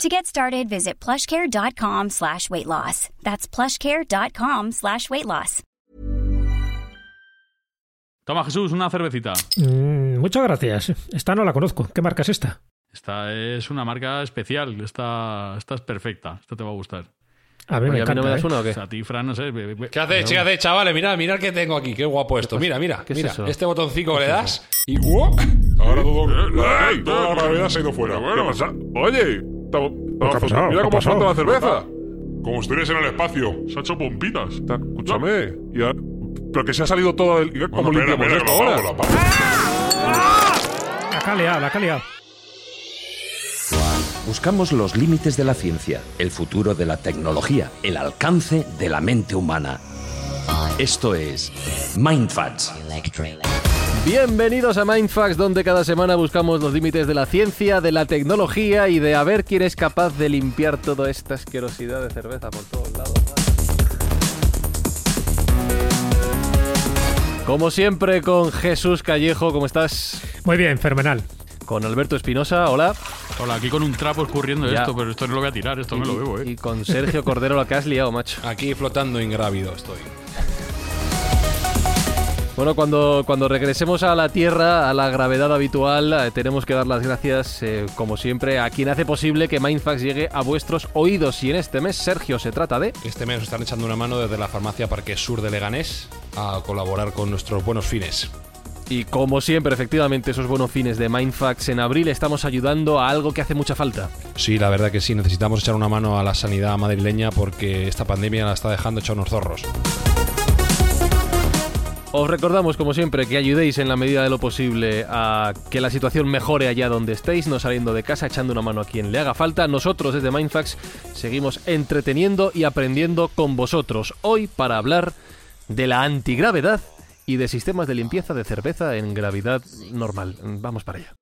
To get started, visit plushcare.com slash weight loss. That's plushcare.com slash weight loss. Toma, Jesús, una cervecita. Mm, muchas gracias. Esta no la conozco. ¿Qué marca es esta? Esta es una marca especial. Esta, esta es perfecta. Esta te va a gustar. A ver, me Oye, ¿a mí encanta. no me das ¿eh? una o qué? O sea, a ti, Fran, no sé. be- be- ¿Qué haces? ¿Qué haces, chavales? Mira, mira qué tengo aquí. Qué guapo esto. Mira, mira. ¿Qué es mira. eso? Este botoncito que le das y ¡uh! Ahora todo, ¡Ey! toda la gravedad se ha ido fuera. ¿Qué pasa? Oye, mira ¿Qué ha cómo falta la cerveza. Como estuvieras en el espacio. Se ha hecho pompitas. Escúchame. pero que se ha salido todo el. ¿Cómo limpiamos esto ahora? La liado, la liado. Buscamos los límites de la ciencia, el futuro de la tecnología, el alcance de la mente humana. Esto es Mindfacts. Bienvenidos a Mindfax, donde cada semana buscamos los límites de la ciencia, de la tecnología y de a ver quién es capaz de limpiar toda esta asquerosidad de cerveza por todos lados. Como siempre, con Jesús Callejo, ¿cómo estás? Muy bien, fenomenal. Con Alberto Espinosa, hola. Hola, aquí con un trapo escurriendo Ya. esto, pero esto no lo voy a tirar, esto me lo bebo, ¿eh? Y con Sergio Cordero, la que has liado, macho. Aquí flotando ingrávido estoy. Bueno, cuando, cuando regresemos a la Tierra, a la gravedad habitual, eh, tenemos que dar las gracias, eh, como siempre, a quien hace posible que Mindfax llegue a vuestros oídos. Y en este mes, Sergio, se trata de... Este mes nos están echando una mano desde la farmacia Parque Sur de Leganés a colaborar con nuestros buenos fines. Y como siempre, efectivamente, esos buenos fines de Mindfax, en abril estamos ayudando a algo que hace mucha falta. Sí, la verdad que sí, necesitamos echar una mano a la sanidad madrileña porque esta pandemia la está dejando hecha unos zorros. Os recordamos, como siempre, que ayudéis en la medida de lo posible a que la situación mejore allá donde estéis, no saliendo de casa, echando una mano a quien le haga falta. Nosotros desde Mindfax seguimos entreteniendo y aprendiendo con vosotros. Hoy para hablar de la antigravedad y de sistemas de limpieza de cerveza en gravedad normal. Vamos para allá.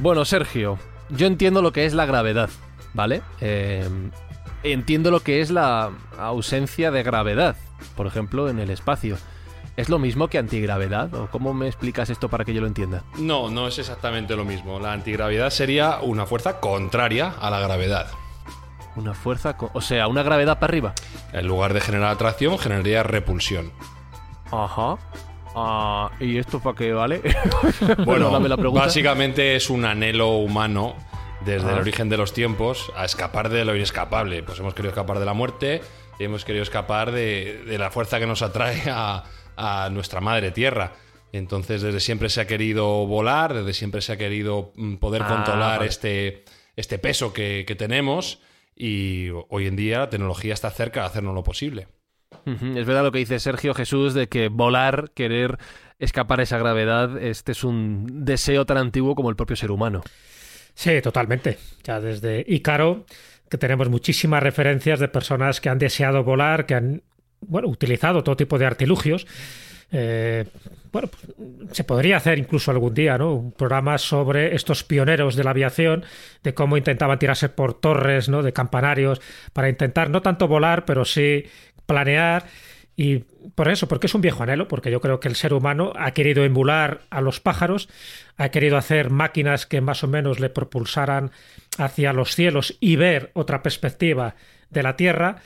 Bueno, Sergio, yo entiendo lo que es la gravedad, ¿vale? Eh, entiendo lo que es la ausencia de gravedad, por ejemplo, en el espacio. ¿Es lo mismo que antigravedad? ¿O cómo me explicas esto para que yo lo entienda? No, no es exactamente lo mismo. La antigravedad sería una fuerza contraria a la gravedad. Una fuerza, o sea, una gravedad para arriba. En lugar de generar atracción, generaría repulsión. Ajá. Ah, ¿Y esto para qué vale? Bueno, la básicamente es un anhelo humano desde el Ah. origen de los tiempos a escapar de lo inescapable. Pues hemos querido escapar de la muerte hemos querido escapar de, de la fuerza que nos atrae a, a nuestra madre tierra. Entonces, desde siempre se ha querido volar, desde siempre se ha querido mm, poder Ah, controlar vale. este, este peso que, que tenemos y hoy en día la tecnología está cerca de hacernos lo posible. Es verdad lo que dice Sergio Jesús de que volar, querer escapar a esa gravedad, este es un deseo tan antiguo como el propio ser humano. Sí, totalmente. Ya desde Ícaro, que tenemos muchísimas referencias de personas que han deseado volar, que han bueno, utilizado todo tipo de artilugios. Eh, bueno, pues, se podría hacer incluso algún día, ¿no? Un programa sobre estos pioneros de la aviación, de cómo intentaban tirarse por torres, ¿no? De campanarios, para intentar no tanto volar, pero sí planear. Y por eso, porque es un viejo anhelo, porque yo creo que el ser humano ha querido emular a los pájaros, ha querido hacer máquinas que más o menos le propulsaran hacia los cielos y ver otra perspectiva de la Tierra.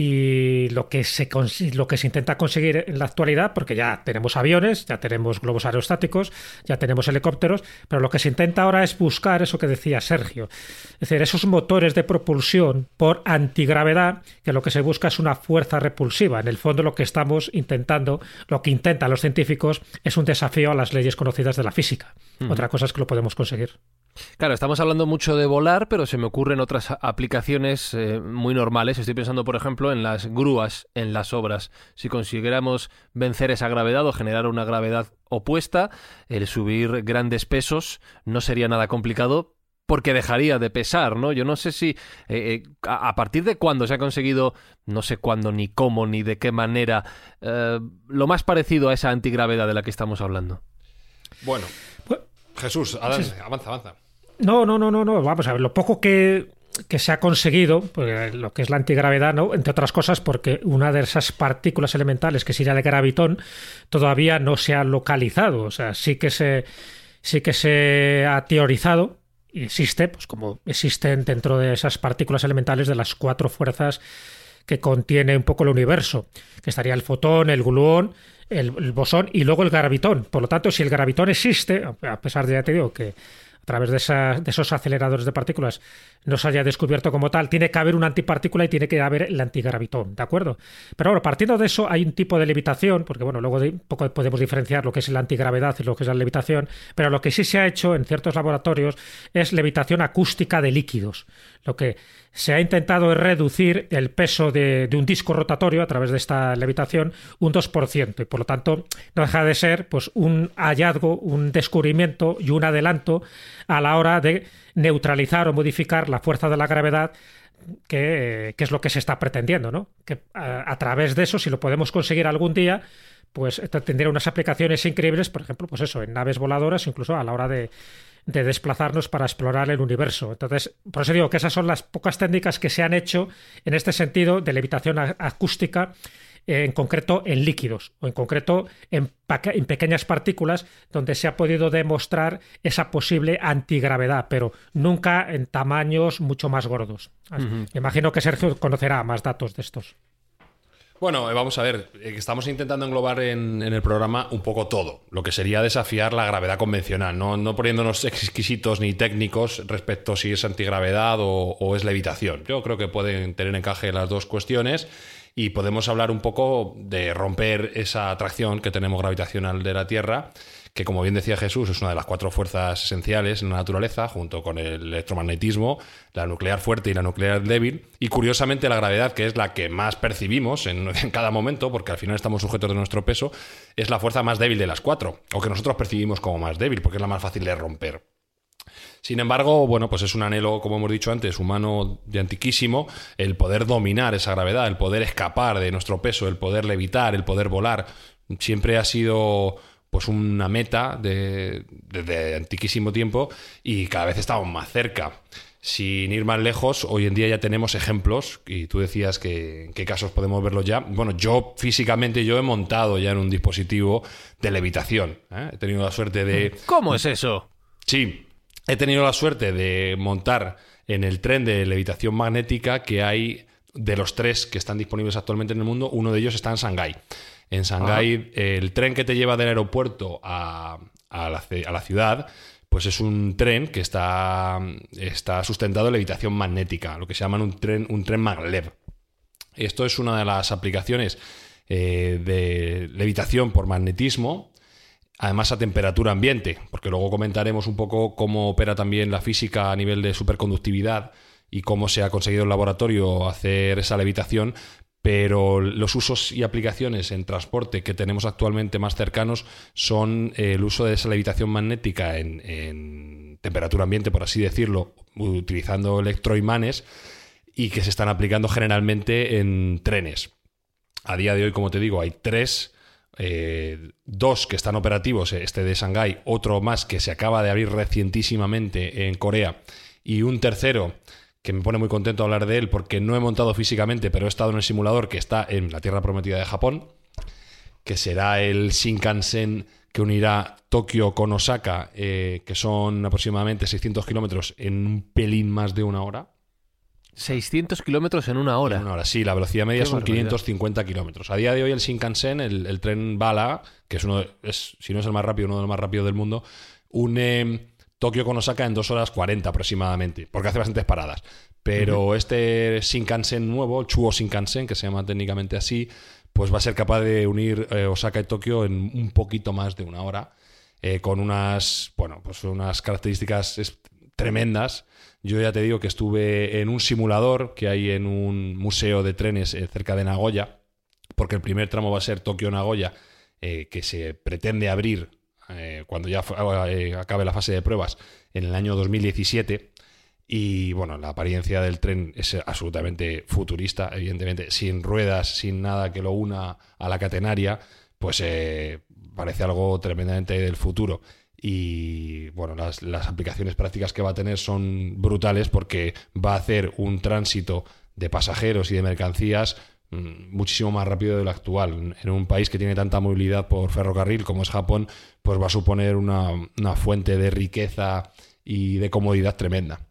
Y lo que, se, lo que se intenta conseguir en la actualidad, porque ya tenemos aviones, ya tenemos globos aerostáticos, ya tenemos helicópteros, pero lo que se intenta ahora es buscar eso que decía Sergio, es decir, esos motores de propulsión por antigravedad, que lo que se busca es una fuerza repulsiva. En el fondo lo que estamos intentando, lo que intentan los científicos, es un desafío a las leyes conocidas de la física. Otra cosa es que lo podemos conseguir. Claro, estamos hablando mucho de volar, pero se me ocurren otras aplicaciones eh, muy normales. Estoy pensando, por ejemplo, en las grúas en las obras. Si consiguiéramos vencer esa gravedad o generar una gravedad opuesta, el subir grandes pesos no sería nada complicado porque dejaría de pesar, ¿no? Yo no sé si eh, eh, a, partir de cuándo se ha conseguido, no sé cuándo, ni cómo, ni de qué manera, lo más parecido a esa antigravedad de la que estamos hablando. Bueno, Jesús, avanza, avanza. No, no, no, no, no. Vamos a ver, lo poco que, se ha conseguido, pues, lo que es la antigravedad, ¿no? entre otras cosas porque una de esas partículas elementales, que sería el gravitón, todavía no se ha localizado. O sea, sí que se, sí que se ha teorizado, y existe, pues como existen dentro de esas partículas elementales de las cuatro fuerzas que contiene un poco el universo, que estaría el fotón, el gluón, el, bosón y luego el gravitón. Por lo tanto, si el gravitón existe, a pesar de, ya te digo, que a través de, de, esos aceleradores de partículas no se haya descubierto como tal, tiene que haber una antipartícula y tiene que haber el antigravitón, ¿de acuerdo? Pero bueno, partiendo de eso hay un tipo de levitación, porque bueno, luego de, poco podemos diferenciar lo que es la antigravedad y lo que es la levitación, pero lo que sí se ha hecho en ciertos laboratorios es levitación acústica de líquidos, lo que se ha intentado reducir el peso de, un disco rotatorio a través de esta levitación un 2%, y por lo tanto no deja de ser pues, un hallazgo, un descubrimiento y un adelanto a la hora de neutralizar o modificar la fuerza de la gravedad que, es lo que se está pretendiendo, ¿no? Que a, través de eso, si lo podemos conseguir algún día, pues tendría unas aplicaciones increíbles, por ejemplo, pues eso, en naves voladoras, incluso a la hora de, de desplazarnos para explorar el universo. Entonces, por eso digo que esas son las pocas técnicas que se han hecho en este sentido de levitación acústica en concreto en líquidos o en concreto en, pequeñas partículas donde se ha podido demostrar esa posible antigravedad, pero nunca en tamaños mucho más gordos. Imagino que Sergio conocerá más datos de estos. Bueno, eh, vamos a ver, eh, estamos intentando englobar en, el programa un poco todo, lo que sería desafiar la gravedad convencional, no, no poniéndonos exquisitos ni técnicos respecto si es antigravedad o, o es levitación. Yo creo que pueden tener encaje las dos cuestiones y podemos hablar un poco de romper esa atracción que tenemos gravitacional de la Tierra, que como bien decía Jesús es una de las cuatro fuerzas esenciales en la naturaleza, junto con el electromagnetismo, la nuclear fuerte y la nuclear débil, y curiosamente la gravedad, que es la que más percibimos en, en cada momento, porque al final estamos sujetos de nuestro peso, es la fuerza más débil de las cuatro, o que nosotros percibimos como más débil, porque es la más fácil de romper. Sin embargo, bueno, pues es un anhelo, como hemos dicho antes, humano de antiquísimo, el poder dominar esa gravedad, el poder escapar de nuestro peso, el poder levitar, el poder volar. Siempre ha sido pues una meta de, antiquísimo tiempo y cada vez estamos más cerca. Sin ir más lejos, hoy en día ya tenemos ejemplos, y tú decías que en qué casos podemos verlos ya. Bueno, yo físicamente yo he montado ya en un dispositivo de levitación. ¿eh? He tenido la suerte de... ¿Cómo es eso? Sí, he tenido la suerte de montar en el tren de levitación magnética que hay de los tres que están disponibles actualmente en el mundo, uno de ellos está en Shanghái. En Shanghái, el tren que te lleva del aeropuerto a, la, ciudad, pues es un tren que está, está sustentado en levitación magnética, lo que se llama un tren, un tren maglev. Esto es una de las aplicaciones eh, de levitación por magnetismo además a temperatura ambiente, porque luego comentaremos un poco cómo opera también la física a nivel de superconductividad y cómo se ha conseguido en laboratorio hacer esa levitación, pero los usos y aplicaciones en transporte que tenemos actualmente más cercanos son el uso de esa levitación magnética en, temperatura ambiente, por así decirlo, utilizando electroimanes y que se están aplicando generalmente en trenes. A día de hoy, como te digo, hay tres eh, dos que están operativos, este de Shanghái, otro más que se acaba de abrir recientísimamente en Corea y un tercero que me pone muy contento hablar de él porque no he montado físicamente, pero he estado en el simulador que está en la Tierra Prometida de Japón, que será el Shinkansen que unirá Tokio con Osaka, eh, que son aproximadamente 600 kilómetros en un pelín más de una hora. 600 kilómetros en una hora. En una hora, sí, la velocidad media Qué son barbaridad. 550 kilómetros. A día de hoy el Shinkansen, el, el tren bala, que es uno, de- es, si no es el más rápido, uno de los más rápidos del mundo, une Tokio con Osaka en 2 horas 40 aproximadamente, porque hace bastantes paradas. Pero este Shinkansen nuevo, el Chuo Shinkansen, que se llama técnicamente así, pues va a ser capaz de unir eh, Osaka y Tokio en un poquito más de una hora, eh, con unas, bueno, pues unas características tremendas. Yo ya te digo que estuve en un simulador que hay en un museo de trenes eh, cerca de Nagoya, porque el primer tramo va a ser Tokio-Nagoya, eh, que se pretende abrir eh, cuando ya eh, acabe la fase de pruebas en el año 2017. Y bueno, la apariencia del tren es absolutamente futurista, evidentemente, sin ruedas, sin nada que lo una a la catenaria, pues parece algo tremendamente del futuro. Y bueno, las, las aplicaciones prácticas que va a tener son brutales porque va a hacer un tránsito de pasajeros y de mercancías mm, muchísimo más rápido de lo actual. En un país que tiene tanta movilidad por ferrocarril como es Japón, pues va a suponer una, una fuente de riqueza y de comodidad tremenda.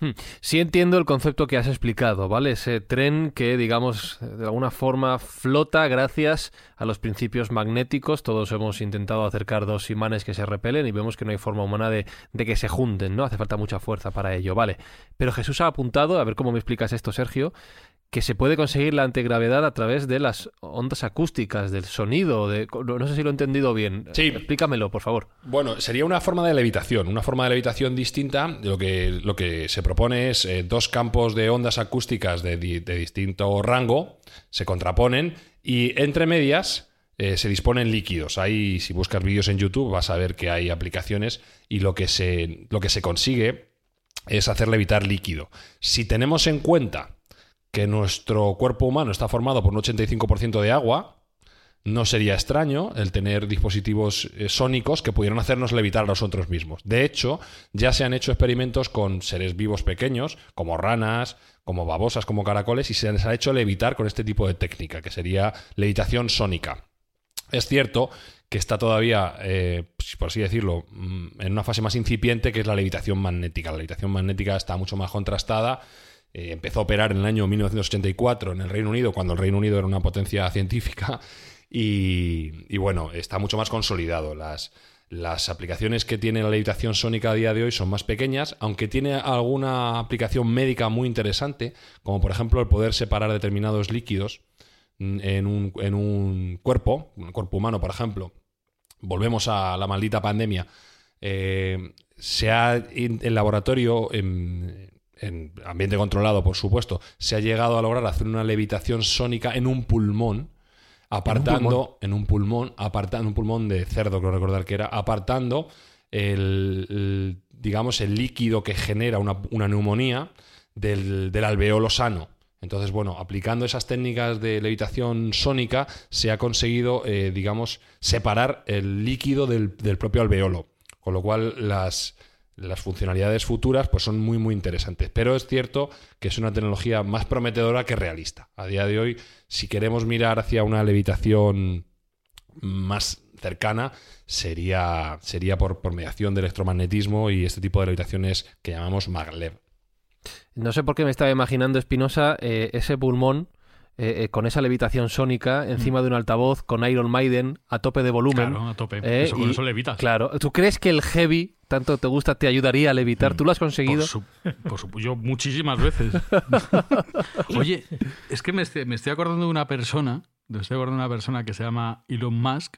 Hmm. Sí entiendo el concepto que has explicado, ¿vale? Ese tren que, digamos, de alguna forma flota gracias a los principios magnéticos. Todos hemos intentado acercar dos imanes que se repelen y vemos que no hay forma humana de, de que se junten, ¿no? Hace falta mucha fuerza para ello, ¿vale? Pero Jesús ha apuntado, a ver cómo me explicas esto, Sergio, que se puede conseguir la antigravedad a través de las ondas acústicas, del sonido, de... no sé si lo he entendido bien. Sí. Explícamelo, por favor. Bueno, sería una forma de levitación, una forma de levitación distinta. Lo que, lo que se propone es eh, dos campos de ondas acústicas de, di- de distinto rango, se contraponen y entre medias eh, se disponen líquidos. Ahí, si buscas vídeos en YouTube, vas a ver que hay aplicaciones y lo que se, lo que se consigue es hacer levitar líquido. Si tenemos en cuenta que nuestro cuerpo humano está formado por un 85% de agua, no sería extraño el tener dispositivos eh, sónicos que pudieran hacernos levitar a nosotros mismos. De hecho, ya se han hecho experimentos con seres vivos pequeños, como ranas, como babosas, como caracoles, y se les ha hecho levitar con este tipo de técnica, que sería levitación sónica. Es cierto que está todavía, eh, pues, por así decirlo, mm, en una fase más incipiente, que es la levitación magnética. La levitación magnética está mucho más contrastada. Eh, empezó a operar en el año 1984 en el Reino Unido, cuando el Reino Unido era una potencia científica. Y, bueno, está mucho más consolidado. Las, aplicaciones que tiene la levitación sónica a día de hoy son más pequeñas, aunque tiene alguna aplicación médica muy interesante, como por ejemplo el poder separar determinados líquidos en un, en un cuerpo, un cuerpo humano, por ejemplo. Volvemos a la maldita pandemia. Eh, se ha, en el laboratorio, en, en ambiente controlado, por supuesto, se ha llegado a lograr hacer una levitación sónica en un pulmón, apartando, en un pulmón, apartando un pulmón de cerdo, creo recordar que era, apartando el, el, digamos, el líquido que genera una, una neumonía del, del alveolo sano. Entonces, bueno, aplicando esas técnicas de levitación sónica, se ha conseguido, eh, digamos, separar el líquido del, del propio alveolo. Con lo cual, las, las funcionalidades futuras pues son muy muy interesantes. Pero es cierto que es una tecnología más prometedora que realista. A día de hoy, si queremos mirar hacia una levitación más cercana, sería, sería por, por mediación de electromagnetismo y este tipo de levitaciones que llamamos maglev. No sé por qué me estaba imaginando, Espinosa, eh, ese pulmón eh, eh, con esa levitación sónica encima de un altavoz con Iron Maiden a tope de volumen. Claro, a tope. Eh, Eso, con y- eso levitas. Claro. ¿Tú crees que el heavy, tanto te gusta, te ayudaría a levitar? ¿Tú lo has conseguido? Por, su- por su- yo muchísimas veces. Oye, es que me estoy, me estoy acordando de una persona, me estoy acordando de una persona que se llama Elon Musk.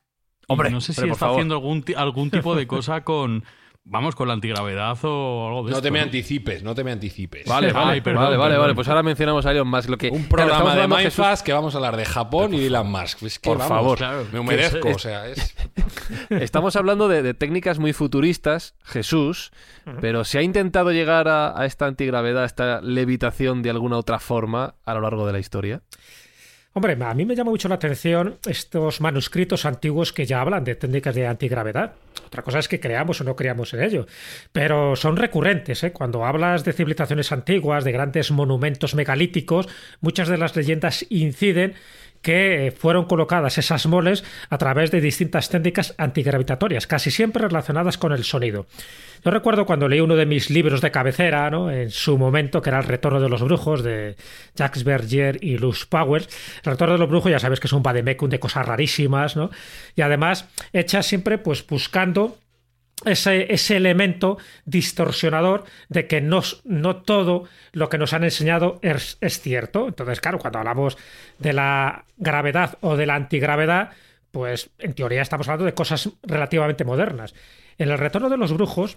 Hombre, no sé si está favor. haciendo algún, algún tipo de cosa con, vamos, con la antigravedad o algo de No esto. te me anticipes, no te me anticipes. Vale, vale, Ay, perdón, vale, vale, perdón. vale. Pues ahora mencionamos a Elon Musk. Lo que, Un claro, programa estamos de hablando, Jesús- Mindfast que vamos a hablar de Japón y de Elon Musk. Es que, Por vamos, favor. Claro, me humedezco, o sea, es... Estamos hablando de, de técnicas muy futuristas, Jesús, pero ¿se ha intentado llegar a, a esta antigravedad, a esta levitación de alguna otra forma a lo largo de la historia? Hombre, a mí me llama mucho la atención estos manuscritos antiguos que ya hablan de técnicas de antigravedad. Otra cosa es que creamos o no creamos en ello. Pero son recurrentes. ¿eh? Cuando hablas de civilizaciones antiguas, de grandes monumentos megalíticos, muchas de las leyendas inciden que fueron colocadas esas moles a través de distintas técnicas antigravitatorias, casi siempre relacionadas con el sonido. Yo recuerdo cuando leí uno de mis libros de cabecera, ¿no? en su momento, que era El Retorno de los Brujos, de Jacques Berger y Luz Powers. El Retorno de los Brujos, ya sabes que es un vademecum de cosas rarísimas, ¿no? Y además, hecha siempre pues buscando ese, ese, elemento distorsionador de que no, no, todo lo que nos han enseñado es, es, cierto. Entonces, claro, cuando hablamos de la gravedad o de la antigravedad, pues en teoría estamos hablando de cosas relativamente modernas. En el retorno de los brujos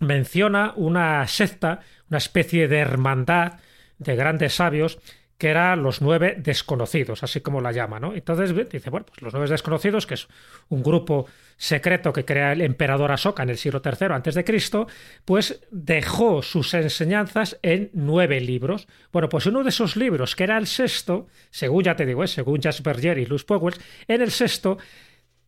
menciona una secta, una especie de hermandad de grandes sabios que eran los nueve desconocidos, así como la llama, ¿no? Entonces dice, bueno, pues los nueve desconocidos, que es un grupo secreto que crea el emperador Asoka en el siglo III antes de Cristo, pues dejó sus enseñanzas en nueve libros. Bueno, pues uno de esos libros, que era el sexto, según ya te digo, ¿eh? según Jasper Berger y Luz Powers, en el sexto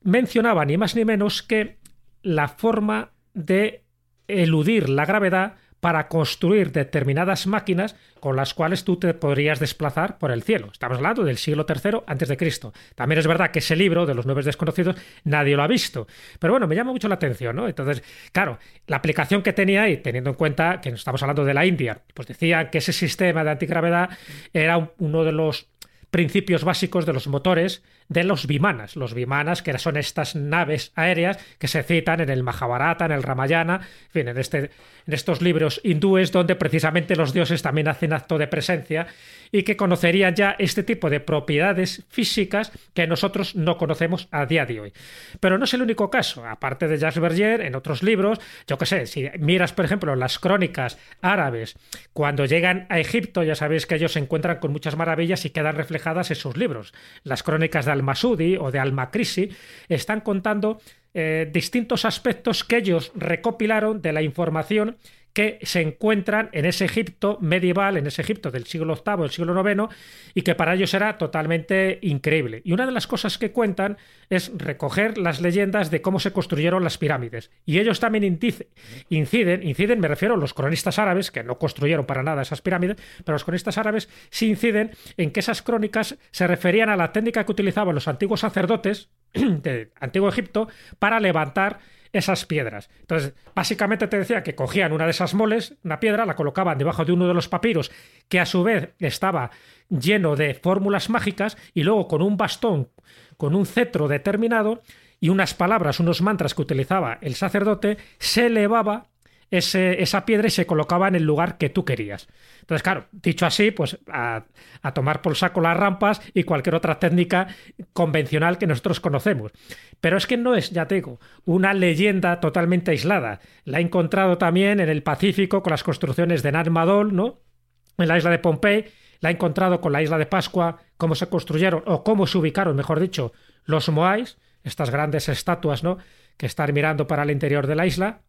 mencionaba ni más ni menos que la forma de eludir la gravedad para construir determinadas máquinas con las cuales tú te podrías desplazar por el cielo. Estamos hablando del siglo III antes de Cristo. También es verdad que ese libro de los nueve desconocidos nadie lo ha visto, pero bueno, me llama mucho la atención, ¿no? Entonces, claro, la aplicación que tenía ahí, teniendo en cuenta que estamos hablando de la India, pues decía que ese sistema de antigravedad era uno de los principios básicos de los motores de los vimanas. Los vimanas, que son estas naves aéreas que se citan en el Mahabharata, en el Ramayana, en fin, en, este, en estos libros hindúes donde precisamente los dioses también hacen acto de presencia y que conocerían ya este tipo de propiedades físicas que nosotros no conocemos a día de hoy. Pero no es el único caso. Aparte de Jacques Berger, en otros libros, yo que sé, si miras, por ejemplo, las crónicas árabes, cuando llegan a Egipto, ya sabéis que ellos se encuentran con muchas maravillas y quedan reflejadas en sus libros. Las crónicas de al-Masudi o de al-Makrisi están contando eh, distintos aspectos que ellos recopilaron de la información que se encuentran en ese Egipto medieval, en ese Egipto del siglo VIII, del siglo IX, y que para ellos era totalmente increíble. Y una de las cosas que cuentan es recoger las leyendas de cómo se construyeron las pirámides. Y ellos también inciden, inciden, me refiero a los cronistas árabes, que no construyeron para nada esas pirámides, pero los cronistas árabes sí inciden en que esas crónicas se referían a la técnica que utilizaban los antiguos sacerdotes de Antiguo Egipto para levantar esas piedras. Entonces, básicamente te decía que cogían una de esas moles, una piedra, la colocaban debajo de uno de los papiros, que a su vez estaba lleno de fórmulas mágicas, y luego con un bastón, con un cetro determinado, y unas palabras, unos mantras que utilizaba el sacerdote, se elevaba esa piedra y se colocaba en el lugar que tú querías. Entonces, claro, dicho así, pues a, tomar por saco las rampas y cualquier otra técnica convencional que nosotros conocemos. Pero es que no es, ya te digo, una leyenda totalmente aislada. La he encontrado también en el Pacífico con las construcciones de Narmadol, ¿no? En la isla de Pompey, la he encontrado con la isla de Pascua, cómo se construyeron o cómo se ubicaron, mejor dicho, los Moais, estas grandes estatuas, ¿no? Que están mirando para el interior de la isla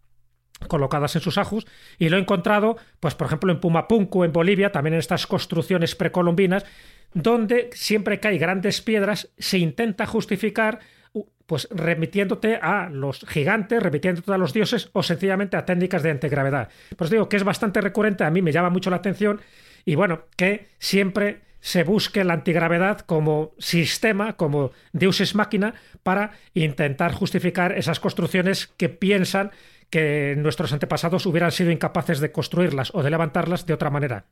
colocadas en sus ajus y lo he encontrado, pues por ejemplo en Pumapunku, en Bolivia, también en estas construcciones precolombinas, donde siempre que hay grandes piedras se intenta justificar pues remitiéndote a los gigantes, remitiéndote a los dioses o sencillamente a técnicas de antigravedad. Pues digo que es bastante recurrente, a mí me llama mucho la atención y bueno, que siempre se busque la antigravedad como sistema, como deus máquina, para intentar justificar esas construcciones que piensan que nuestros antepasados hubieran sido incapaces de construirlas o de levantarlas de otra manera.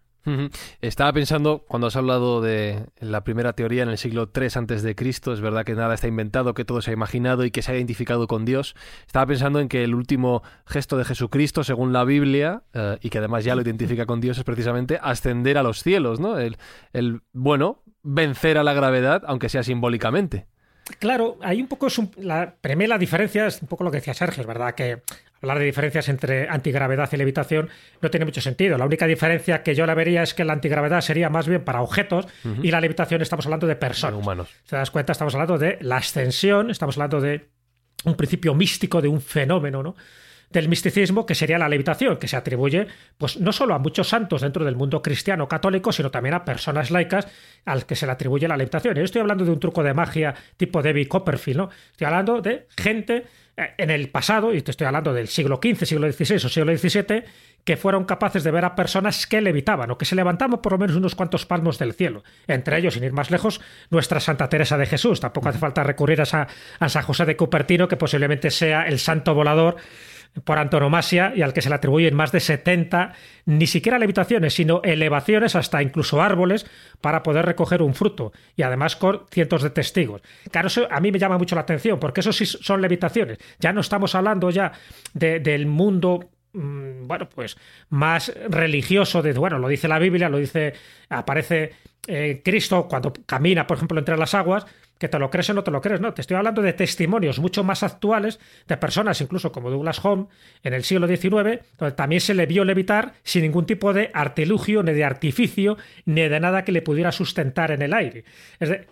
Estaba pensando, cuando has hablado de la primera teoría en el siglo III antes de Cristo, es verdad que nada está inventado, que todo se ha imaginado y que se ha identificado con Dios. Estaba pensando en que el último gesto de Jesucristo, según la Biblia, eh, y que además ya lo identifica con Dios, es precisamente ascender a los cielos, ¿no? El, el bueno, vencer a la gravedad, aunque sea simbólicamente. Claro, hay un poco, la, la diferencia es un poco lo que decía Sergio, es verdad que hablar de diferencias entre antigravedad y levitación no tiene mucho sentido. La única diferencia que yo la vería es que la antigravedad sería más bien para objetos y la levitación estamos hablando de personas. Humanos. ¿Te das cuenta? Estamos hablando de la ascensión, estamos hablando de un principio místico, de un fenómeno, ¿no? del misticismo, que sería la levitación, que se atribuye pues no solo a muchos santos dentro del mundo cristiano católico, sino también a personas laicas al que se le atribuye la levitación. Y yo estoy hablando de un truco de magia tipo David Copperfield, ¿no? Estoy hablando de gente en el pasado, y te estoy hablando del siglo XV, siglo XVI o siglo XVII, que fueron capaces de ver a personas que levitaban o que se levantaban por lo menos unos cuantos palmos del cielo. Entre ellos, sin ir más lejos, nuestra Santa Teresa de Jesús. Tampoco hace falta recurrir a, a San José de Cupertino, que posiblemente sea el santo volador por antonomasia y al que se le atribuyen más de 70, ni siquiera levitaciones, sino elevaciones hasta incluso árboles para poder recoger un fruto y además con cientos de testigos. Claro, eso a mí me llama mucho la atención porque eso sí son levitaciones. Ya no estamos hablando ya del mundo mm, bueno, pues más religioso, de, bueno, lo dice la Biblia, lo dice, aparece eh, Cristo cuando camina, por ejemplo, entre las aguas, que te lo crees o no te lo crees, no, te estoy hablando de testimonios mucho más actuales de personas, incluso como Douglas Home, en el siglo XIX, donde también se le vio levitar sin ningún tipo de artilugio, ni de artificio, ni de nada que le pudiera sustentar en el aire.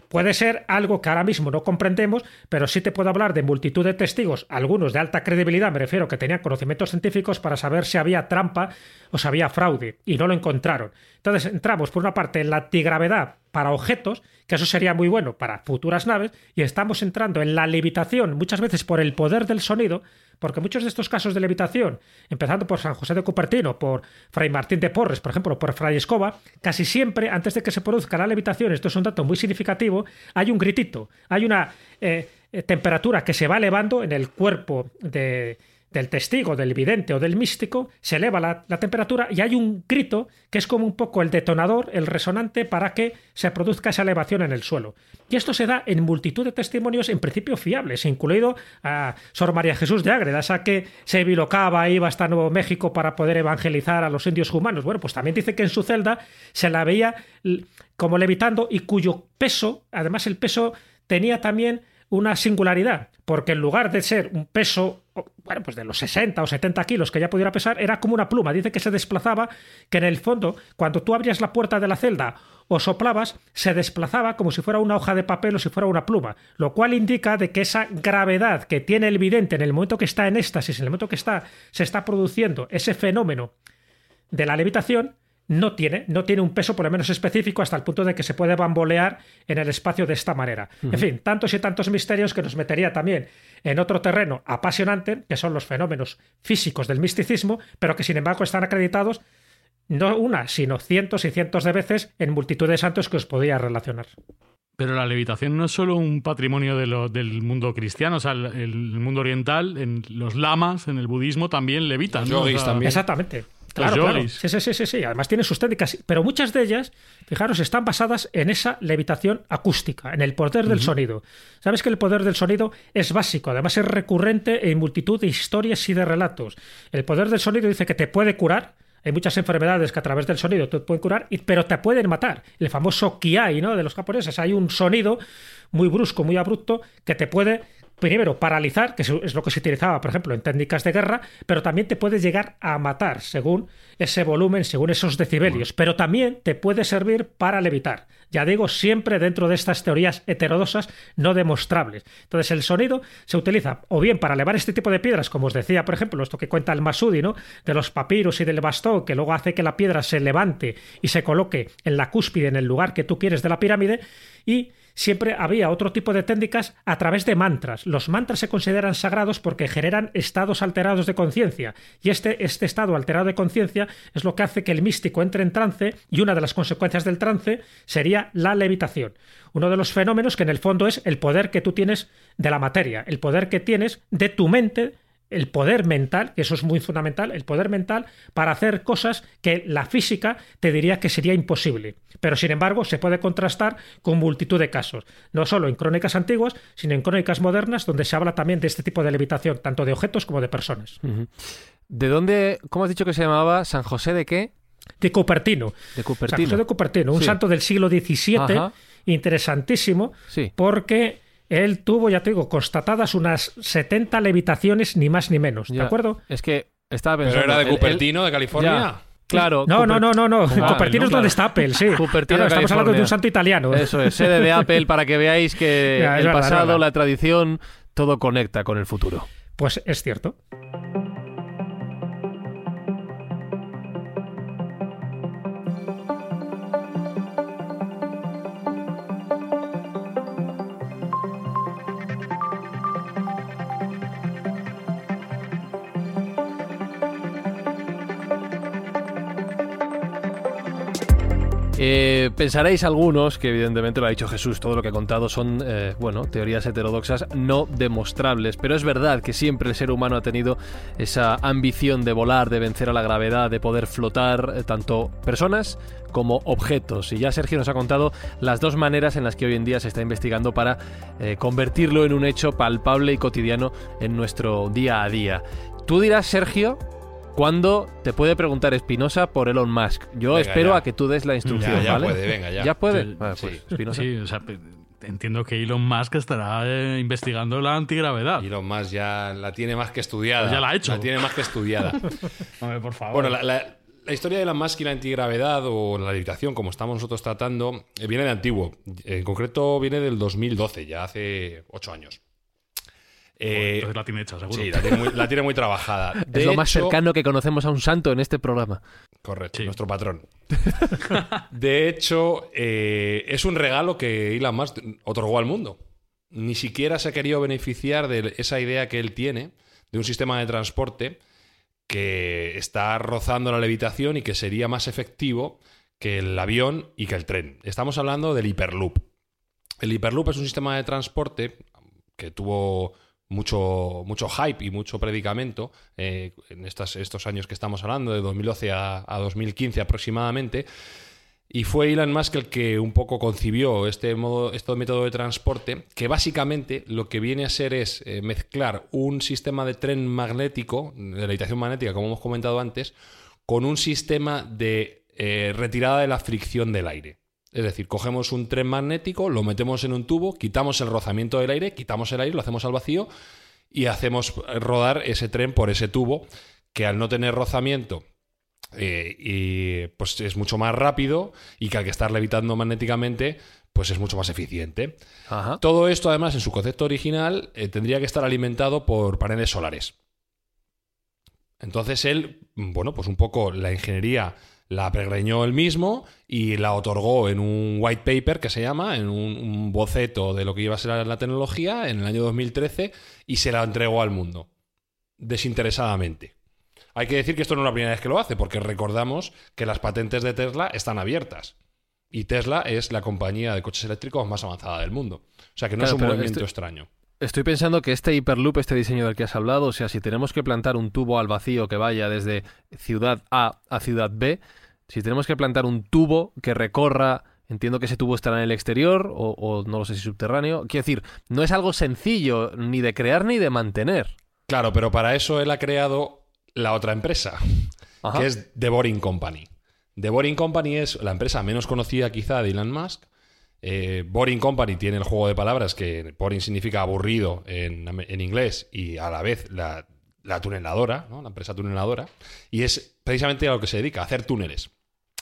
puede ser algo que ahora mismo no comprendemos, pero sí te puedo hablar de multitud de testigos, algunos de alta credibilidad, me refiero, que tenían conocimientos científicos para saber si había trampa o si había fraude, y no lo encontraron. Entonces entramos, por una parte, en la antigravedad para objetos, que eso sería muy bueno para futuras naves, y estamos entrando en la levitación, muchas veces por el poder del sonido, porque muchos de estos casos de levitación, empezando por San José de Cupertino, por Fray Martín de Porres, por ejemplo, por Fray Escoba, casi siempre, antes de que se produzca la levitación, esto es un dato muy significativo, hay un gritito, hay una eh, eh, temperatura que se va elevando en el cuerpo de, del testigo, del vidente o del místico, se eleva la, temperatura y hay un grito que es como un poco el detonador, el resonante para que se produzca esa elevación en el suelo. Y esto se da en multitud de testimonios en principio fiables, incluido a Sor María Jesús de Ágreda, esa que se bilocaba, iba hasta Nuevo México para poder evangelizar a los indios humanos. Bueno, pues también dice que en su celda se la veía como levitando y cuyo peso, además el peso tenía también una singularidad, porque en lugar de ser un peso, bueno, pues de los 60 o 70 kilos que ya pudiera pesar, era como una pluma. Dice que se desplazaba, que en el fondo, cuando tú abrías la puerta de la celda o soplabas, se desplazaba como si fuera una hoja de papel o si fuera una pluma, lo cual indica de que esa gravedad que tiene el vidente en el momento que está en éxtasis, en el momento que está, se está produciendo ese fenómeno de la levitación, no tiene, no tiene un peso por lo menos específico hasta el punto de que se puede bambolear en el espacio de esta manera. En fin, tantos y tantos misterios que nos metería también en otro terreno apasionante, que son los fenómenos físicos del misticismo, pero que sin embargo están acreditados no una, sino cientos y cientos de veces en multitud de santos que os podía relacionar. Pero la levitación no es solo un patrimonio del mundo cristiano, o sea, el, mundo oriental, en los lamas, en el budismo también levitan. también. Exactamente. Claro, claro. Sí, sí, sí, sí, Además tiene sus técnicas, pero muchas de ellas, fijaros, están basadas en esa levitación acústica, en el poder del sonido. Sabes que el poder del sonido es básico, además es recurrente en multitud de historias y de relatos. El poder del sonido dice que te puede curar, hay muchas enfermedades que a través del sonido te pueden curar, pero te pueden matar. El famoso kiai, ¿no? De los japoneses. Hay un sonido muy brusco, muy abrupto, que te puede primero paralizar, que es lo que se utilizaba, por ejemplo, en técnicas de guerra, pero también te puede llegar a matar según ese volumen, según esos decibelios, pero también te puede servir para levitar. Ya digo, siempre dentro de estas teorías heterodosas no demostrables. Entonces, el sonido se utiliza o bien para elevar este tipo de piedras, como os decía, por ejemplo, esto que cuenta el Masudi, ¿no? De los papiros y del bastón, que luego hace que la piedra se levante y se coloque en la cúspide, en el lugar que tú quieres de la pirámide, y siempre había otro tipo de técnicas a través de mantras. Los mantras se consideran sagrados porque generan estados alterados de conciencia y este, este estado alterado de conciencia es lo que hace que el místico entre en trance y una de las consecuencias del trance sería la levitación. Uno de los fenómenos que en el fondo es el poder que tú tienes de la materia, el poder que tienes de tu mente el poder mental, que eso es muy fundamental, el poder mental para hacer cosas que la física te diría que sería imposible. Pero sin embargo se puede contrastar con multitud de casos, no solo en crónicas antiguas, sino en crónicas modernas donde se habla también de este tipo de levitación, tanto de objetos como de personas. ¿De dónde, cómo has dicho que se llamaba? ¿San José de qué? De Cupertino. De Cupertino. San José de Cupertino, un santo del siglo XVII, interesantísimo, porque él tuvo, ya te digo, constatadas unas 70 levitaciones, ni más ni menos. ¿De acuerdo? Es que estaba pensando. ¿Pero era de Cupertino, de California? Claro. No, no, no, no, no. Cupertino es donde está Apple, sí. Cupertino, estamos hablando de un santo italiano. Eso es, sede de Apple para que veáis que el pasado, la tradición, todo conecta con el futuro. Pues es cierto. Pensaréis algunos que evidentemente lo ha dicho Jesús, todo lo que ha contado son, eh, bueno, teorías heterodoxas no demostrables, pero es verdad que siempre el ser humano ha tenido esa ambición de volar, de vencer a la gravedad, de poder flotar, eh, tanto personas como objetos. Y ya Sergio nos ha contado las dos maneras en las que hoy en día se está investigando para eh, convertirlo en un hecho palpable y cotidiano en nuestro día a día. Tú dirás, Sergio, cuando te puede preguntar Espinosa por Elon Musk. Yo Venga, espero ya. a que tú des la instrucción, Ya, ya ¿vale? puede, venga, ya. ¿Ya puede? Sí, Vale, sí. pues, Espinosa. Sí, o sea, pe- entiendo que Elon Musk estará eh, investigando la antigravedad. Elon Musk ya la tiene más que estudiada. Ya la ha hecho. La tiene más que estudiada. Hombre, por favor. Bueno, la, la- la historia de Elon Musk y la antigravedad o la levitación, como estamos nosotros tratando, eh, viene de antiguo. En concreto viene del 2012, ya hace ocho años. Eh, Entonces la tiene hecha, seguro. sí, la tiene, muy, la tiene muy trabajada. De es lo más cercano que conocemos a un santo en este programa. Correcto, Sí. nuestro patrón. De hecho, eh, es un regalo que Elon Musk otorgó al mundo. Ni siquiera se ha querido beneficiar de esa idea que él tiene de un sistema de transporte que está rozando la levitación y que sería más efectivo que el avión y que el tren. Estamos hablando del Hyperloop. El Hyperloop es un sistema de transporte que tuvo mucho, mucho hype y mucho predicamento eh, en estas- estos años que estamos hablando, de 2012 a, a 2015 aproximadamente. Y fue Elon Musk el que un poco concibió este, modo, este método de transporte, que básicamente lo que viene a ser es eh, mezclar un sistema de tren magnético, de levitación magnética, como hemos comentado antes, con un sistema de eh, retirada de la fricción del aire. Es decir, cogemos un tren magnético, lo metemos en un tubo, quitamos el rozamiento del aire, quitamos el aire, lo hacemos al vacío y hacemos rodar ese tren por ese tubo que al no tener rozamiento eh, y pues es mucho más rápido y que al que estar levitando magnéticamente pues es mucho más eficiente. Ajá. Todo esto además en su concepto original eh, tendría que estar alimentado por paneles solares. Entonces él, bueno, pues un poco la ingeniería la pregreñó él mismo y la otorgó en un white paper que se llama, en un, un boceto de lo que iba a ser la tecnología en el año 2013 y se la entregó al mundo, desinteresadamente. Hay que decir que esto no es la primera vez que lo hace, porque recordamos que las patentes de Tesla están abiertas. Y Tesla es la compañía de coches eléctricos más avanzada del mundo. O sea que no Claro, es un movimiento este- extraño. Estoy pensando que este Hyperloop, este diseño del que has hablado, o sea, si tenemos que plantar un tubo al vacío que vaya desde ciudad A a ciudad B, si tenemos que plantar un tubo que recorra, entiendo que ese tubo estará en el exterior o, o no lo sé si subterráneo, quiero decir, no es algo sencillo ni de crear ni de mantener. Claro, pero para eso él ha creado la otra empresa, Ajá. que es The Boring Company. The Boring Company es la empresa menos conocida quizá de Elon Musk. Eh, Boring Company tiene el juego de palabras que boring significa aburrido en, en inglés y a la vez la, la tuneladora, ¿no? la empresa tuneladora, y es precisamente a lo que se dedica, a hacer túneles.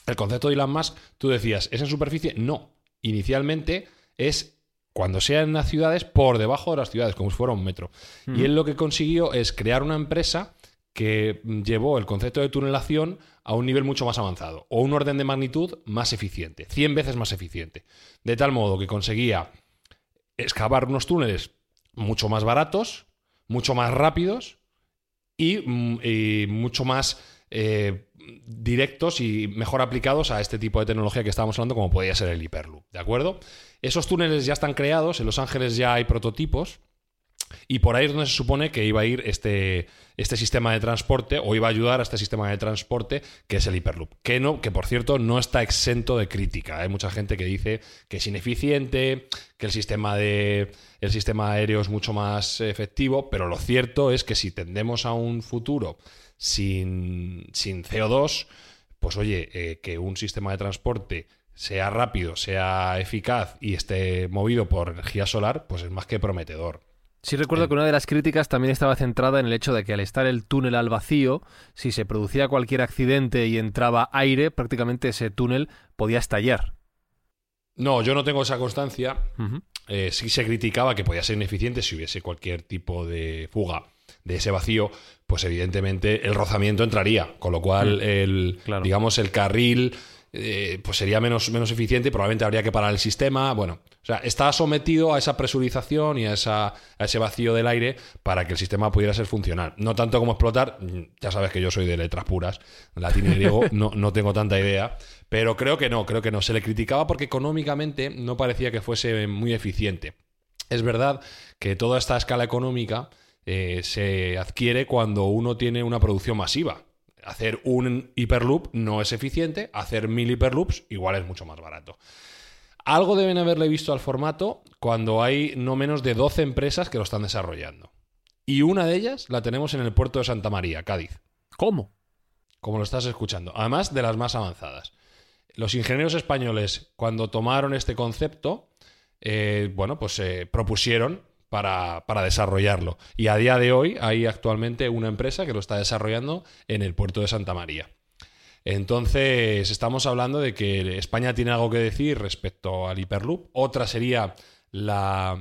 El concepto de Elon Musk, tú decías, ¿es en superficie? No. Inicialmente es cuando sea en las ciudades, por debajo de las ciudades, como si fuera un metro. Y él lo que consiguió es crear una empresa que llevó el concepto de tunelación a un nivel mucho más avanzado, o un orden de magnitud más eficiente, 100 veces más eficiente. De tal modo que conseguía excavar unos túneles mucho más baratos, mucho más rápidos y, mm, mucho más eh, directos y mejor aplicados a este tipo de tecnología que estábamos hablando, como podría ser el Hyperloop. ¿De acuerdo? Esos túneles ya están creados, en Los Ángeles ya hay prototipos. Y por ahí es donde se supone que iba a ir este, este sistema de transporte o iba a ayudar a este sistema de transporte que es el Hyperloop. Que, no, que por cierto no está exento de crítica. Hay mucha gente que dice que es ineficiente, que el sistema, de, el sistema aéreo es mucho más efectivo, pero lo cierto es que si tendemos a un futuro sin, sin CO2, pues oye, eh, que un sistema de transporte sea rápido, sea eficaz y esté movido por energía solar, pues es más que prometedor. Sí recuerdo que una de las críticas también estaba centrada en el hecho de que al estar el túnel al vacío, si se producía cualquier accidente y entraba aire, prácticamente ese túnel podía estallar. No, yo no tengo esa constancia. Eh, sí se criticaba que podía ser ineficiente si hubiese cualquier tipo de fuga de ese vacío, pues evidentemente el rozamiento entraría, con lo cual el, Mm, claro. digamos, el carril eh, pues sería menos, menos eficiente probablemente habría que parar el sistema. Bueno, O sea, está sometido a esa presurización y a, ese vacío del aire para que el sistema pudiera ser funcional. No tanto como explotar, ya sabes que yo soy de letras puras, latín y griego, no, no tengo tanta idea, pero creo que no, creo que no. Se le criticaba porque económicamente no parecía que fuese muy eficiente. Es verdad que toda esta escala económica eh, se adquiere cuando uno tiene una producción masiva. Hacer un hiperloop no es eficiente, hacer mil hiperloops igual es mucho más barato. Algo deben haberle visto al formato cuando hay no menos de 12 empresas que lo están desarrollando. Y una de ellas la tenemos en el puerto de Santa María, Cádiz. ¿Cómo? Como lo estás escuchando. Además de las más avanzadas. Los ingenieros españoles, cuando tomaron este concepto, eh, bueno, pues se propusieron para, para, desarrollarlo. Y a día de hoy hay actualmente una empresa que lo está desarrollando en el puerto de Santa María. Entonces, estamos hablando de que España tiene algo que decir respecto al Hyperloop. Otra sería la,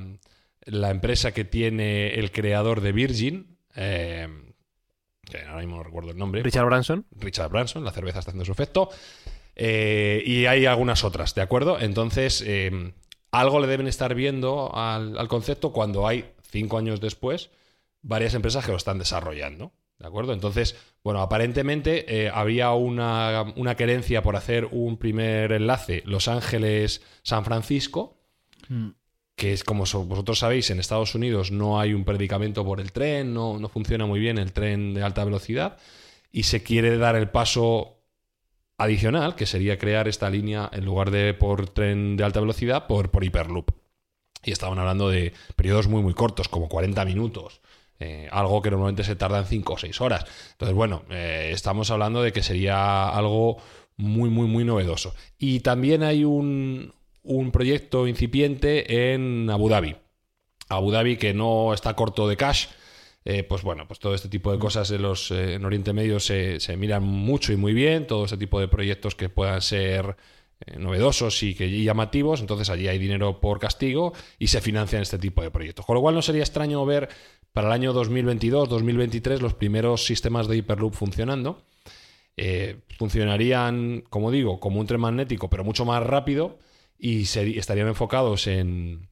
la empresa que tiene el creador de Virgin, eh, que ahora mismo no recuerdo el nombre. Richard Branson. Richard Branson, la cerveza está haciendo su efecto. Eh, y hay algunas otras, ¿de acuerdo? Entonces, eh, algo le deben estar viendo al, al concepto cuando hay, cinco años después, varias empresas que lo están desarrollando. ¿De acuerdo? Entonces, bueno, aparentemente eh, había una, una, querencia por hacer un primer enlace Los Ángeles-San Francisco, mm. que es como vosotros sabéis, en Estados Unidos no hay un predicamento por el tren, no, no, funciona muy bien el tren de alta velocidad, y se quiere dar el paso adicional, que sería crear esta línea en lugar de por tren de alta velocidad, por, por hiperloop. Y estaban hablando de periodos muy, muy cortos, como 40 minutos eh, algo que normalmente se tarda en 5 o 6 horas. Entonces, bueno, eh, estamos hablando de que sería algo muy, muy, muy novedoso. Y también hay un, un proyecto incipiente en Abu Dhabi. Abu Dhabi que no está corto de cash. Eh, pues bueno, pues todo este tipo de cosas en, los, en Oriente Medio se, se, miran mucho y muy bien, todo este tipo de proyectos que puedan ser novedosos y, que, llamativos, entonces allí hay dinero por castigo y se financian este tipo de proyectos. Con lo cual no sería extraño ver para el año 2022-2023 los primeros sistemas de Hyperloop funcionando. Eh, funcionarían, como digo, como un tren magnético, pero mucho más rápido y estarían enfocados en,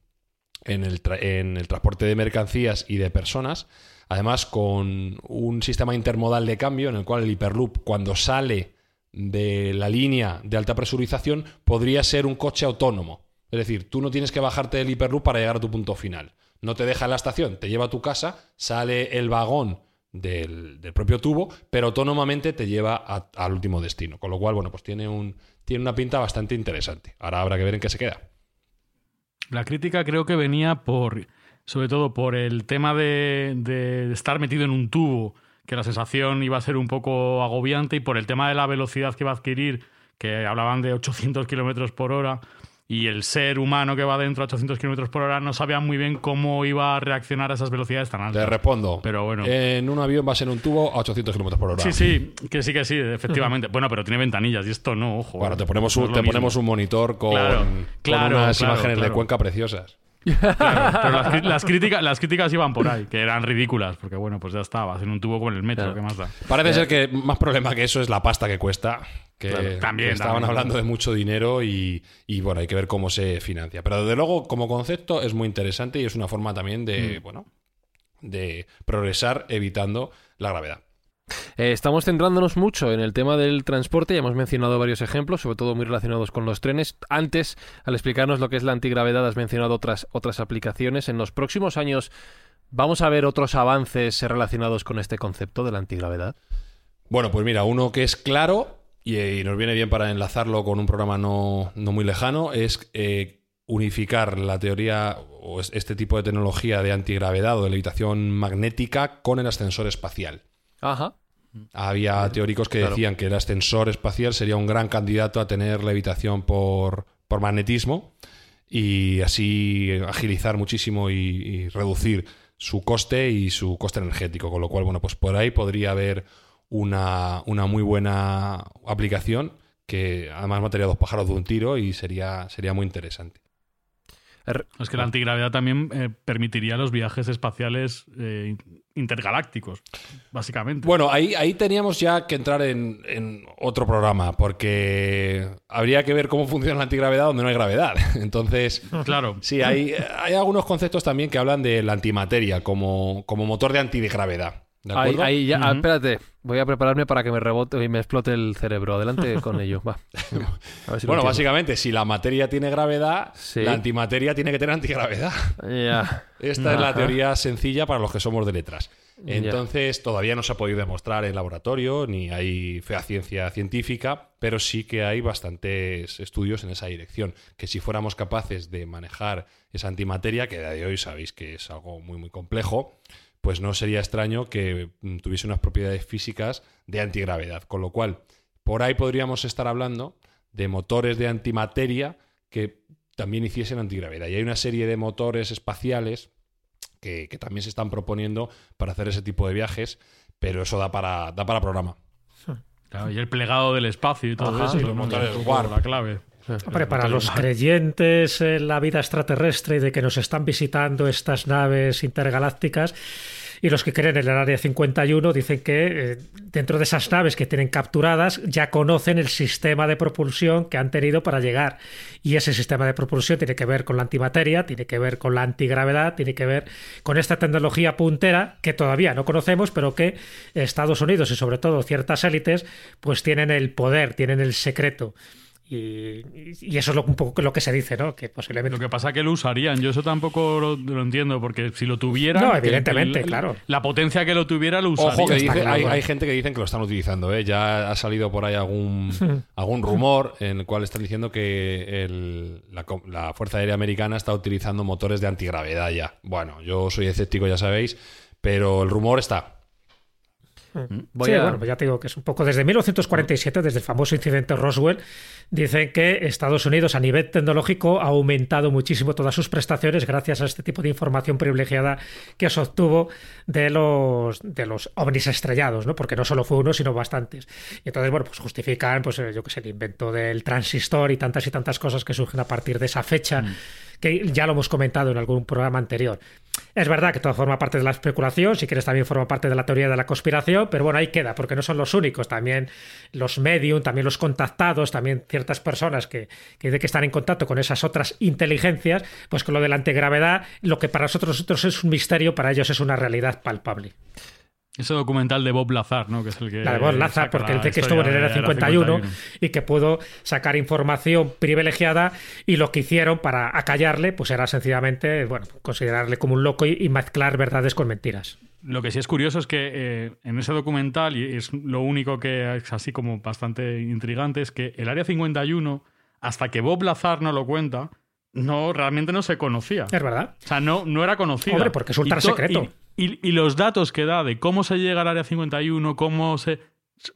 en, el en el transporte de mercancías y de personas. Además, con un sistema intermodal de cambio en el cual el Hyperloop, cuando sale de la línea de alta presurización, podría ser un coche autónomo. Es decir, tú no tienes que bajarte del Hyperloop para llegar a tu punto final no te deja en la estación, te lleva a tu casa, sale el vagón del, propio tubo, pero autónomamente te lleva al último destino. Con lo cual, bueno, pues tiene, un, tiene una pinta bastante interesante. Ahora habrá que ver en qué se queda. La crítica creo que venía por, sobre todo por el tema de, de estar metido en un tubo, que la sensación iba a ser un poco agobiante, y por el tema de la velocidad que va a adquirir, que hablaban de 800 kilómetros por hora y el ser humano que va dentro a 800 kilómetros por hora no sabía muy bien cómo iba a reaccionar a esas velocidades tan altas. Te respondo. Pero bueno. En un avión va a ser un tubo a 800 kilómetros por hora. Sí, sí, que sí, que sí, efectivamente. bueno, pero tiene ventanillas y esto no, ojo. Bueno, te ponemos, un, te ponemos un monitor con, claro, unas imágenes de Cuenca preciosas. Pero las, críticas, las críticas iban por ahí, que eran ridículas, porque bueno, pues ya estaba, en un tubo con el metro, ¿qué más da? Parece ser que más problema que eso es la pasta que cuesta, que, también, estaban hablando de mucho dinero y, bueno, hay que ver cómo se financia. Pero desde luego, como concepto, es muy interesante y es una forma también de, mm. bueno, de progresar evitando la gravedad. Eh, estamos centrándonos mucho en el tema del transporte, ya hemos mencionado varios ejemplos, sobre todo muy relacionados con los trenes. Antes, al explicarnos lo que es la antigravedad, has mencionado otras, otras aplicaciones. En los próximos años, ¿vamos a ver otros avances relacionados con este concepto de la antigravedad? Bueno, pues mira, uno que es claro y, nos viene bien para enlazarlo con un programa no, muy lejano es eh, unificar la teoría o este tipo de tecnología de antigravedad o de levitación magnética con el ascensor espacial. Ajá. Había teóricos que decían que el ascensor espacial sería un gran candidato a tener levitación por, por magnetismo y así agilizar muchísimo y, reducir su coste y su coste energético. Con lo cual, bueno, pues por ahí podría haber una, una muy buena aplicación que además mataría dos pájaros de un tiro y sería, sería muy interesante. Es que la antigravedad también eh, permitiría los viajes espaciales eh, intergalácticos, básicamente. Bueno, ahí, ahí teníamos ya que entrar en, en, otro programa, porque habría que ver cómo funciona la antigravedad donde no hay gravedad. Entonces, claro. Sí, hay, hay algunos conceptos también que hablan de la antimateria como, como motor de antigravedad. ¿De ahí, acuerdo? ahí ya, ah, espérate, voy a prepararme para que me rebote y me explote el cerebro. Adelante con ello, va. A ver si bueno, básicamente, si la materia tiene gravedad, sí. la antimateria tiene que tener antigravedad. Ya. Esta Ajá. es la teoría sencilla para los que somos de letras. Entonces, todavía no se ha podido demostrar en laboratorio, ni hay ciencia científica, pero sí que hay bastantes estudios en esa dirección. Que si fuéramos capaces de manejar esa antimateria, que a día de hoy sabéis que es algo muy, muy complejo, pues no sería extraño que mm, tuviese unas propiedades físicas de antigravedad. Con lo cual, por ahí podríamos estar hablando de motores de antimateria que también hiciesen antigravedad. Y hay una serie de motores espaciales que, que, también se están proponiendo para hacer ese tipo de viajes, pero eso da para, da para programa. Claro, y el plegado del espacio y todo Ajá, eso. y los motores warp. La clave. Para los creyentes en la vida extraterrestre y de que nos están visitando estas naves intergalácticas, y los que creen en el área 51 dicen que eh, dentro de esas naves que tienen capturadas ya conocen el sistema de propulsión que han tenido para llegar. Y ese sistema de propulsión tiene que ver con la antimateria, tiene que ver con la antigravedad, tiene que ver con esta tecnología puntera que todavía no conocemos, pero que Estados Unidos y sobre todo ciertas élites pues tienen el poder, tienen el secreto. Y, y, eso es lo, un poco lo que se dice, ¿no? Que posiblemente. Lo que pasa es que lo usarían. Yo eso tampoco lo, lo entiendo, porque si lo tuvieran. No, evidentemente, que, claro. La potencia que lo tuviera lo usarían. Ojo, que dice, hay, hay, gente que dicen que lo están utilizando, ¿eh? Ya ha salido por ahí algún, algún rumor en el cual están diciendo que el, la, la Fuerza Aérea Americana está utilizando motores de antigravedad ya. Bueno, yo soy escéptico, ya sabéis, pero el rumor está. Voy sí, a... bueno, pues ya te digo que es un poco desde 1947, desde el famoso incidente Roswell, dicen que Estados Unidos a nivel tecnológico ha aumentado muchísimo todas sus prestaciones gracias a este tipo de información privilegiada que se obtuvo de los, de los ovnis estrellados, ¿no? Porque no solo fue uno, sino bastantes. Y entonces, bueno, pues justifican, pues yo que sé, el invento del transistor y tantas y tantas cosas que surgen a partir de esa fecha. Mm que ya lo hemos comentado en algún programa anterior. Es verdad que todo forma parte de la especulación, si quieres también forma parte de la teoría de la conspiración, pero bueno, ahí queda, porque no son los únicos, también los medium, también los contactados, también ciertas personas que, que, que están en contacto con esas otras inteligencias, pues con lo de la antigravedad, lo que para nosotros es un misterio, para ellos es una realidad palpable. Ese documental de Bob Lazar, ¿no? Que es el que. La de Bob Lazar, porque dice que estuvo en el Era 51, 51, y que pudo sacar información privilegiada y lo que hicieron para acallarle, pues era sencillamente, bueno, considerarle como un loco y, y mezclar verdades con mentiras. Lo que sí es curioso es que eh, en ese documental, y es lo único que es así como bastante intrigante, es que el Área 51, hasta que Bob Lazar no lo cuenta, no realmente no se conocía. Es verdad. O sea, no, no era conocida. Hombre, porque es ultra secreto. Y, y, los datos que da de cómo se llega al área 51, cómo se.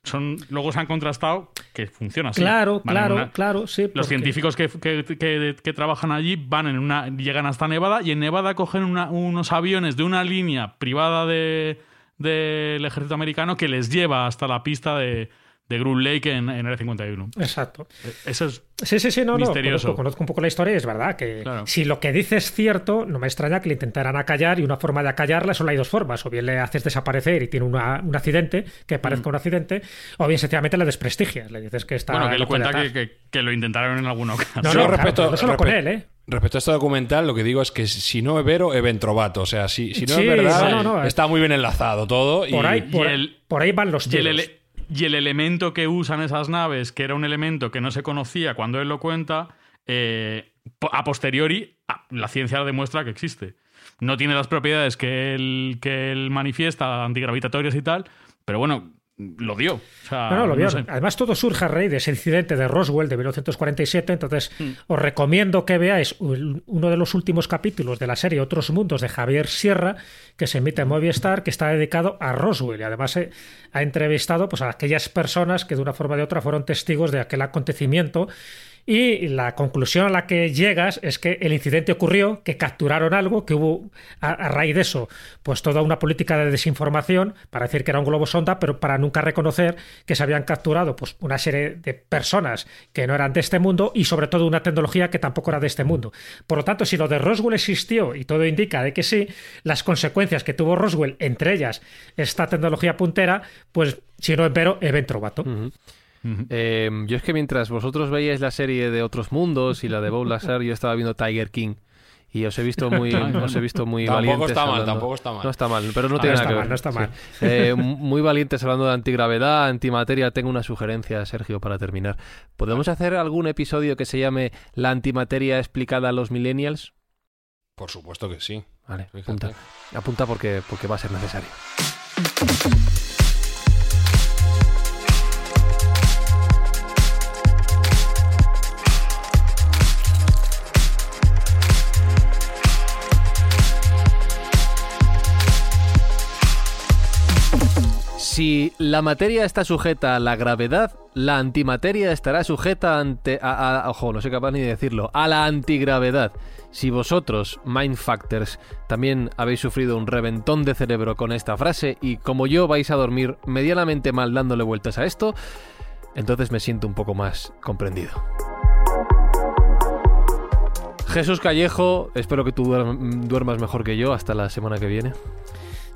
Son, luego se han contrastado que funciona así. Claro, Van claro, una, claro, sí. Los porque... científicos que, que, que, que, trabajan allí van en una, llegan hasta Nevada y en Nevada cogen una, unos aviones de una línea privada del de, de ejército americano que les lleva hasta la pista de, de Groom Lake en, en el 51. Exacto. Eso es sí, sí, sí, no, misterioso. No, conozco, conozco, un poco la historia y es verdad que claro. si lo que dice es cierto, no me extraña que le intentaran acallar y una forma de acallarla solo hay dos formas. O bien le haces desaparecer y tiene una, un accidente, que parezca mm. un accidente, o bien sencillamente le desprestigias. Le dices que está... Bueno, que él cuenta que, que, que, lo intentaron en alguna ocasión. No, no, no respeto, no solo con él, ¿eh? Respecto a este documental, lo que digo es que si no es vero, es ventrovato. O sea, si, si no sí, es verdad, no, no, está muy bien enlazado todo. Por, y, ahí, por, el, por ahí van los tiros. Y el elemento que usan esas naves, que era un elemento que no se conocía cuando él lo cuenta, eh, a posteriori la ciencia demuestra que existe. No tiene las propiedades que él, que él manifiesta, antigravitatorias y tal, pero bueno, lo dio. O sea, no, no, lo dio. No sé. Además, todo surge a raíz de ese incidente de Roswell de 1947. Entonces, mm. os recomiendo que veáis uno de los últimos capítulos de la serie Otros Mundos de Javier Sierra, que se emite en Movistar, que está dedicado a Roswell. Y además eh, ha entrevistado pues, a aquellas personas que de una forma de otra fueron testigos de aquel acontecimiento Y la conclusión a la que llegas es que el incidente ocurrió, que capturaron algo, que hubo a, raíz de eso, pues toda una política de desinformación para decir que era un globo sonda, pero para nunca reconocer que se habían capturado pues, una serie de personas que no eran de este mundo y sobre todo una tecnología que tampoco era de este mundo. Por lo tanto, si lo de Roswell existió y todo indica de que sí, las consecuencias que tuvo Roswell, entre ellas esta tecnología puntera, pues si no pero evento vato. Eh, yo es que mientras vosotros veíais la serie de Otros Mundos y la de Bob Lazar, yo estaba viendo Tiger King. Y os he visto muy, os he visto muy tampoco valientes. Está mal, tampoco está mal. No está mal, pero no tiene nada que ver. no está mal. Eh, muy valientes hablando de antigravedad, antimateria. Tengo una sugerencia, Sergio, para terminar. ¿Podemos hacer algún episodio que se llame La antimateria explicada a los millennials? Por supuesto que sí. Vale, apunta. Apunta porque, porque va a ser necesario. Si la materia está sujeta a la gravedad, la antimateria estará sujeta ante a, ojo, no soy capaz ni de decirlo, a la antigravedad. Si vosotros, Mindfactors, también habéis sufrido un reventón de cerebro con esta frase y como yo vais a dormir medianamente mal dándole vueltas a esto, entonces me siento un poco más comprendido. Jesús Callejo, espero que tú duermas mejor que yo hasta la semana que viene.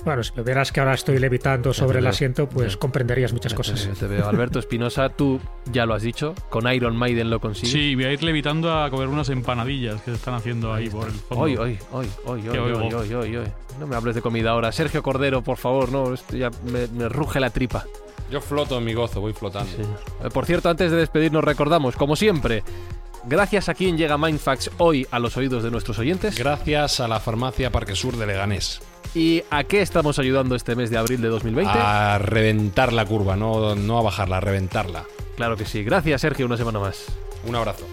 Bueno, si me vieras que ahora estoy levitando sobre el asiento, pues comprenderías muchas cosas. te veo. Alberto Espinosa, tú ya lo has dicho, con Iron Maiden lo consigues. Sí, voy a ir levitando a comer unas empanadillas que se están haciendo ahí por el fondo. Hoy, hoy, hoy, hoy, hoy, hoy, hoy, No me hables de comida ahora. Sergio Cordero, por favor, no, esto ya me, ruge la tripa. Yo floto en mi gozo, voy flotando. Eh, por cierto, antes de despedirnos, recordamos, como siempre, Gracias a quien llega Mindfax hoy a los oídos de nuestros oyentes. Gracias a la farmacia Parque Sur de Leganés. ¿Y a qué estamos ayudando este mes de abril de 2020? A reventar la curva, no, no a bajarla, a reventarla. Claro que sí. Gracias, Sergio, una semana más. Un abrazo.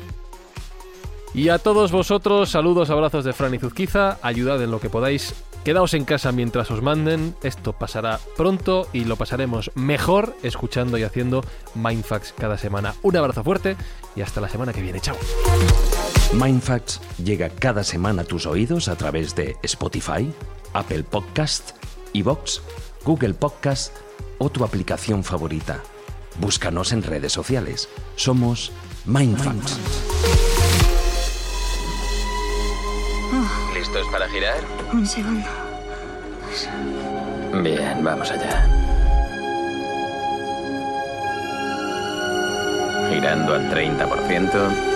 Y a todos vosotros, saludos, abrazos de Fran y Zuzquiza, ayudad en lo que podáis. Quedaos en casa mientras os manden, esto pasará pronto y lo pasaremos mejor escuchando y haciendo Mindfax cada semana. Un abrazo fuerte y hasta la semana que viene. Chao. Mindfax llega cada semana a tus oídos a través de Spotify, Apple Podcast, Evox, Google Podcast o tu aplicación favorita. Búscanos en redes sociales. Somos Mindfacts. ¿Listos para girar? Un segundo. Bien, vamos allá. Girando al 30%.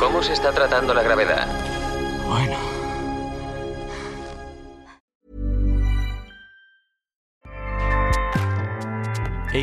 ¿Cómo se está tratando la gravedad? Bueno.